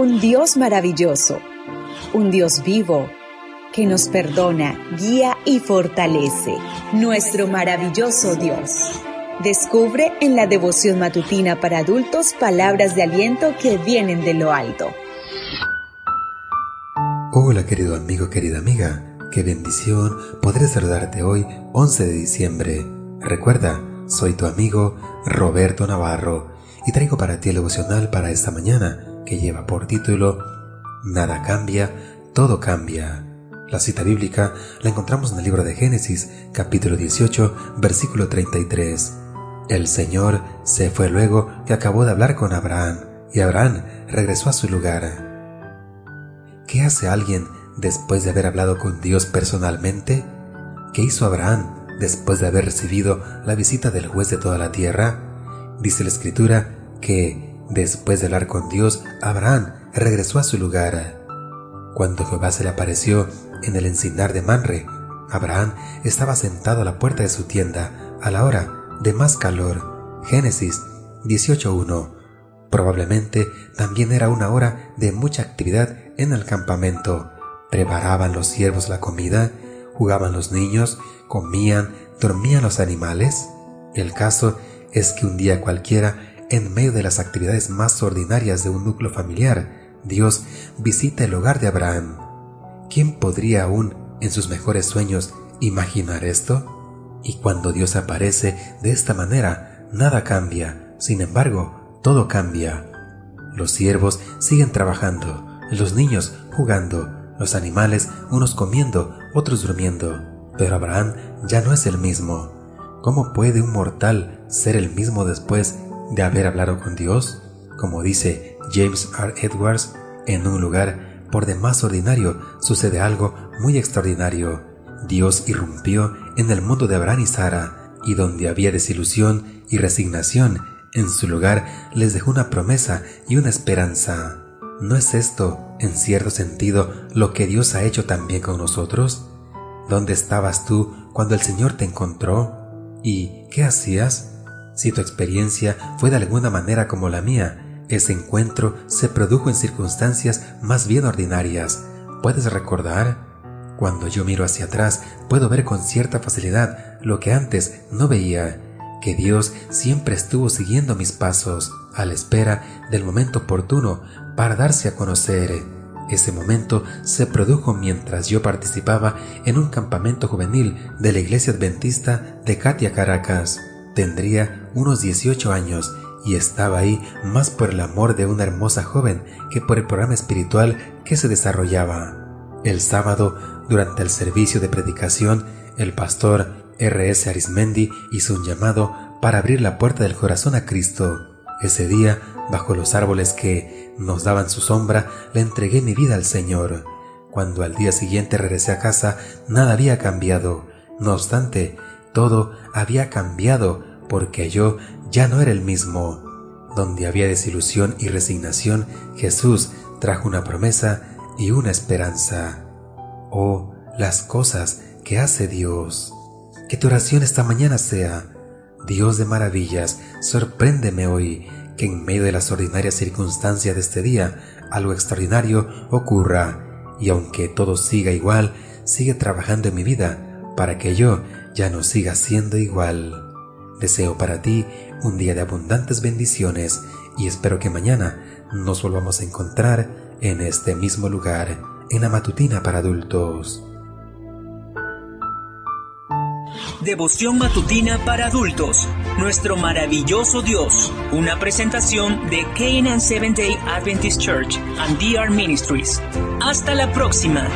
Un Dios maravilloso, un Dios vivo, que nos perdona, guía y fortalece. Nuestro maravilloso Dios. Descubre en la devoción matutina para adultos palabras de aliento que vienen de lo alto. Hola querido amigo, querida amiga, qué bendición podré saludarte hoy 11 de diciembre. Recuerda, soy tu amigo Roberto Navarro y traigo para ti el devocional para esta mañana que lleva por título Nada cambia, todo cambia. La cita bíblica la encontramos en el libro de Génesis, capítulo 18, versículo 33. El Señor se fue luego que acabó de hablar con Abraham, y Abraham regresó a su lugar. ¿Qué hace alguien después de haber hablado con Dios personalmente? ¿Qué hizo Abraham después de haber recibido la visita del juez de toda la tierra? Dice la escritura que, después de hablar con Dios, Abraham regresó a su lugar. Cuando Jehová se le apareció en el encinar de Manre, Abraham estaba sentado a la puerta de su tienda a la hora de más calor. Génesis 18.1. Probablemente también era una hora de mucha actividad en el campamento. Preparaban los siervos la comida, jugaban los niños, comían, dormían los animales. El caso es que un día cualquiera, en medio de las actividades más ordinarias de un núcleo familiar, Dios visita el hogar de Abraham. ¿Quién podría aún, en sus mejores sueños, imaginar esto? Y cuando Dios aparece de esta manera, nada cambia. Sin embargo, todo cambia. Los siervos siguen trabajando, los niños jugando, los animales unos comiendo, otros durmiendo. Pero Abraham ya no es el mismo. ¿Cómo puede un mortal ser el mismo después de haber hablado con Dios? Como dice James R. Edwards, en un lugar por demás ordinario sucede algo muy extraordinario. Dios irrumpió en el mundo de Abraham y Sara, y donde había desilusión y resignación, en su lugar les dejó una promesa y una esperanza. ¿No es esto, en cierto sentido, lo que Dios ha hecho también con nosotros? ¿Dónde estabas tú cuando el Señor te encontró? ¿Y qué hacías? Si tu experiencia fue de alguna manera como la mía, ese encuentro se produjo en circunstancias más bien ordinarias. ¿Puedes recordar? Cuando yo miro hacia atrás, puedo ver con cierta facilidad lo que antes no veía, que Dios siempre estuvo siguiendo mis pasos, a la espera del momento oportuno para darse a conocer. Ese momento se produjo mientras yo participaba en un campamento juvenil de la iglesia adventista de Katia Caracas. Tendría unos 18 años y estaba ahí más por el amor de una hermosa joven que por el programa espiritual que se desarrollaba. El sábado, durante el servicio de predicación, el pastor R.S. Arismendi hizo un llamado para abrir la puerta del corazón a Cristo. Ese día, bajo los árboles que nos daban su sombra, le entregué mi vida al Señor. Cuando al día siguiente regresé a casa, nada había cambiado. No obstante, todo había cambiado porque yo ya no era el mismo. Donde había desilusión y resignación, Jesús trajo una promesa y una esperanza. Oh, las cosas que hace Dios. Que tu oración esta mañana sea, Dios de maravillas, sorpréndeme hoy que en medio de las ordinarias circunstancias de este día algo extraordinario ocurra y aunque todo siga igual, sigue trabajando en mi vida para que yo ya no siga siendo igual. Deseo para ti un día de abundantes bendiciones y espero que mañana nos volvamos a encontrar en este mismo lugar, en la matutina para adultos. Devoción matutina para adultos. Nuestro maravilloso Dios. Una presentación de Canaan Seventh Day Adventist Church and DR Ministries. Hasta la próxima.